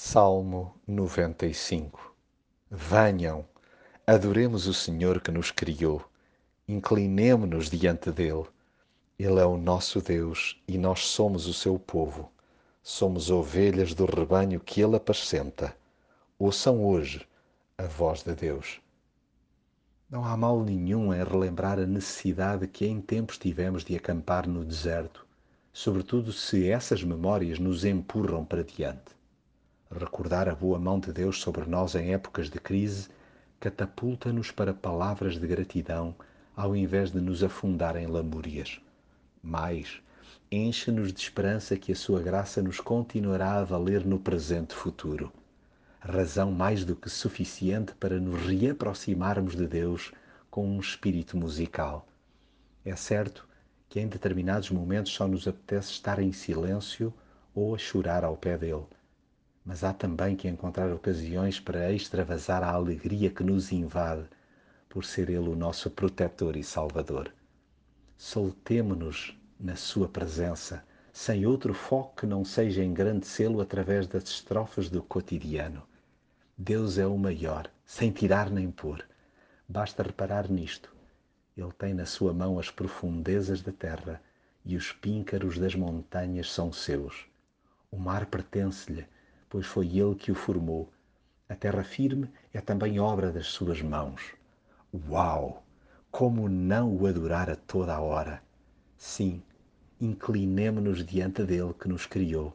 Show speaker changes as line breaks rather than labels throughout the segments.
Salmo 95 Venham, adoremos o Senhor que nos criou, inclinemo-nos diante dele. Ele é o nosso Deus e nós somos o seu povo. Somos ovelhas do rebanho que ele apascenta. Ouçam hoje a voz de Deus. Não há mal nenhum em relembrar a necessidade que em tempos tivemos de acampar no deserto, sobretudo se essas memórias nos empurram para diante. Recordar a boa mão de Deus sobre nós em épocas de crise catapulta-nos para palavras de gratidão ao invés de nos afundar em lamúrias. Mais, enche-nos de esperança que a sua graça nos continuará a valer no presente futuro. Razão mais do que suficiente para nos reaproximarmos de Deus com um espírito musical. É certo que em determinados momentos só nos apetece estar em silêncio ou a chorar ao pé dele mas há também que encontrar ocasiões para extravasar a alegria que nos invade, por ser Ele o nosso protetor e Salvador. Soltemo-nos na Sua presença, sem outro foco que não seja engrandecê-lo através das estrofes do cotidiano. Deus é o maior, sem tirar nem pôr. Basta reparar nisto. Ele tem na sua mão as profundezas da terra e os píncaros das montanhas são seus. O mar pertence-lhe pois foi ele que o formou. A terra firme é também obra das suas mãos. Uau! Como não o adorar a toda a hora? Sim, inclinemo-nos diante dele que nos criou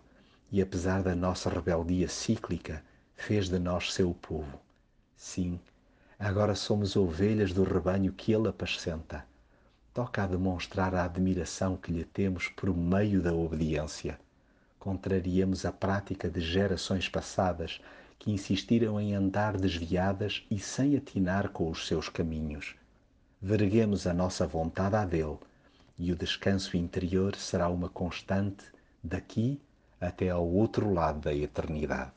e, apesar da nossa rebeldia cíclica, fez de nós seu povo. Sim, agora somos ovelhas do rebanho que ele apascenta. Toca a demonstrar a admiração que lhe temos por meio da obediência contrariemos a prática de gerações passadas que insistiram em andar desviadas e sem atinar com os seus caminhos. Verguemos a nossa vontade a dele e o descanso interior será uma constante daqui até ao outro lado da eternidade.